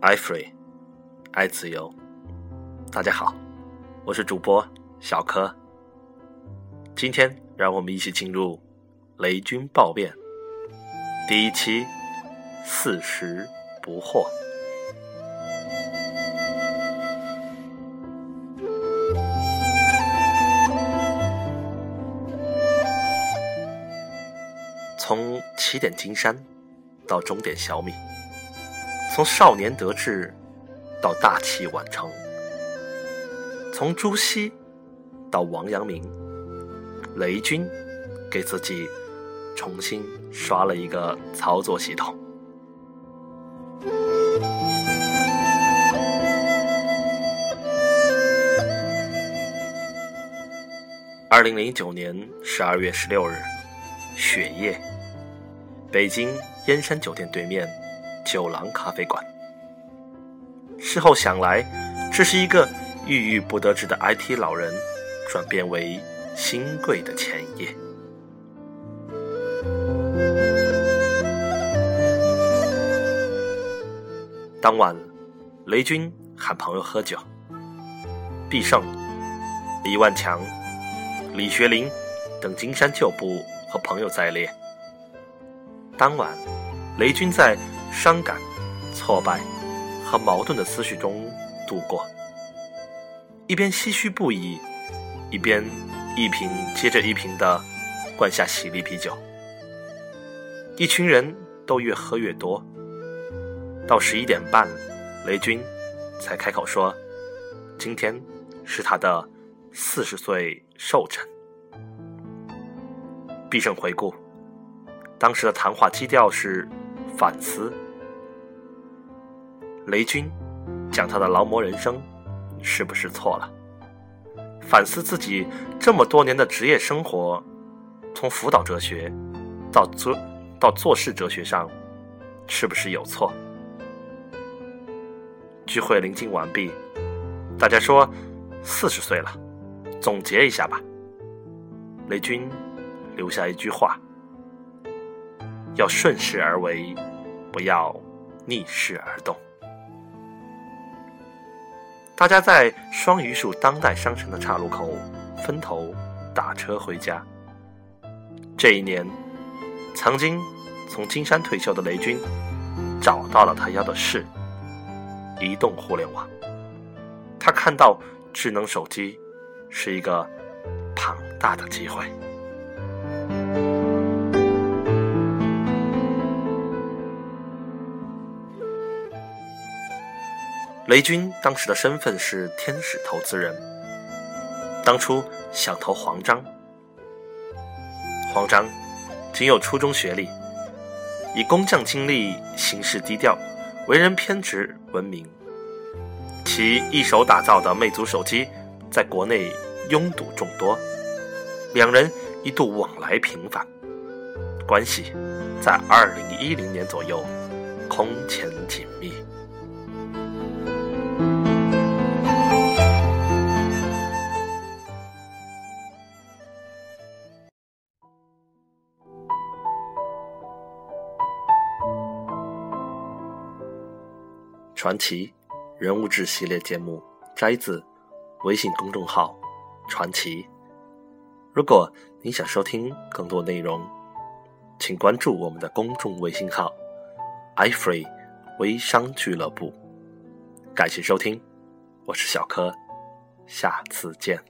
爱 free，爱自由。大家好，我是主播小柯。今天让我们一起进入《雷军暴变》第一期，四十不惑。从起点金山到终点小米。从少年得志到大器晚成，从朱熹到王阳明，雷军给自己重新刷了一个操作系统。二零零九年十二月十六日，雪夜，北京燕山酒店对面。酒廊咖啡馆。事后想来，这是一个郁郁不得志的 IT 老人转变为新贵的前夜。当晚，雷军喊朋友喝酒，毕胜、李万强、李学林等金山旧部和朋友在列。当晚，雷军在。伤感、挫败和矛盾的思绪中度过，一边唏嘘不已，一边一瓶接着一瓶的灌下喜力啤酒。一群人都越喝越多，到十一点半，雷军才开口说：“今天是他的四十岁寿辰。”毕胜回顾当时的谈话基调是。反思，雷军讲他的劳模人生是不是错了？反思自己这么多年的职业生活，从辅导哲学到做到做事哲学上，是不是有错？聚会临近完毕，大家说四十岁了，总结一下吧。雷军留下一句话。要顺势而为，不要逆势而动。大家在双榆树当代商城的岔路口分头打车回家。这一年，曾经从金山退休的雷军找到了他要的事——移动互联网。他看到智能手机是一个庞大的机会。雷军当时的身份是天使投资人，当初想投黄章。黄章仅有初中学历，以工匠经历，行事低调，为人偏执闻名。其一手打造的魅族手机在国内拥堵众多，两人一度往来频繁，关系在二零一零年左右空前紧密。传奇人物志系列节目摘自微信公众号“传奇”。如果您想收听更多内容，请关注我们的公众微信号 “iFree 微商俱乐部”。感谢收听，我是小柯，下次见。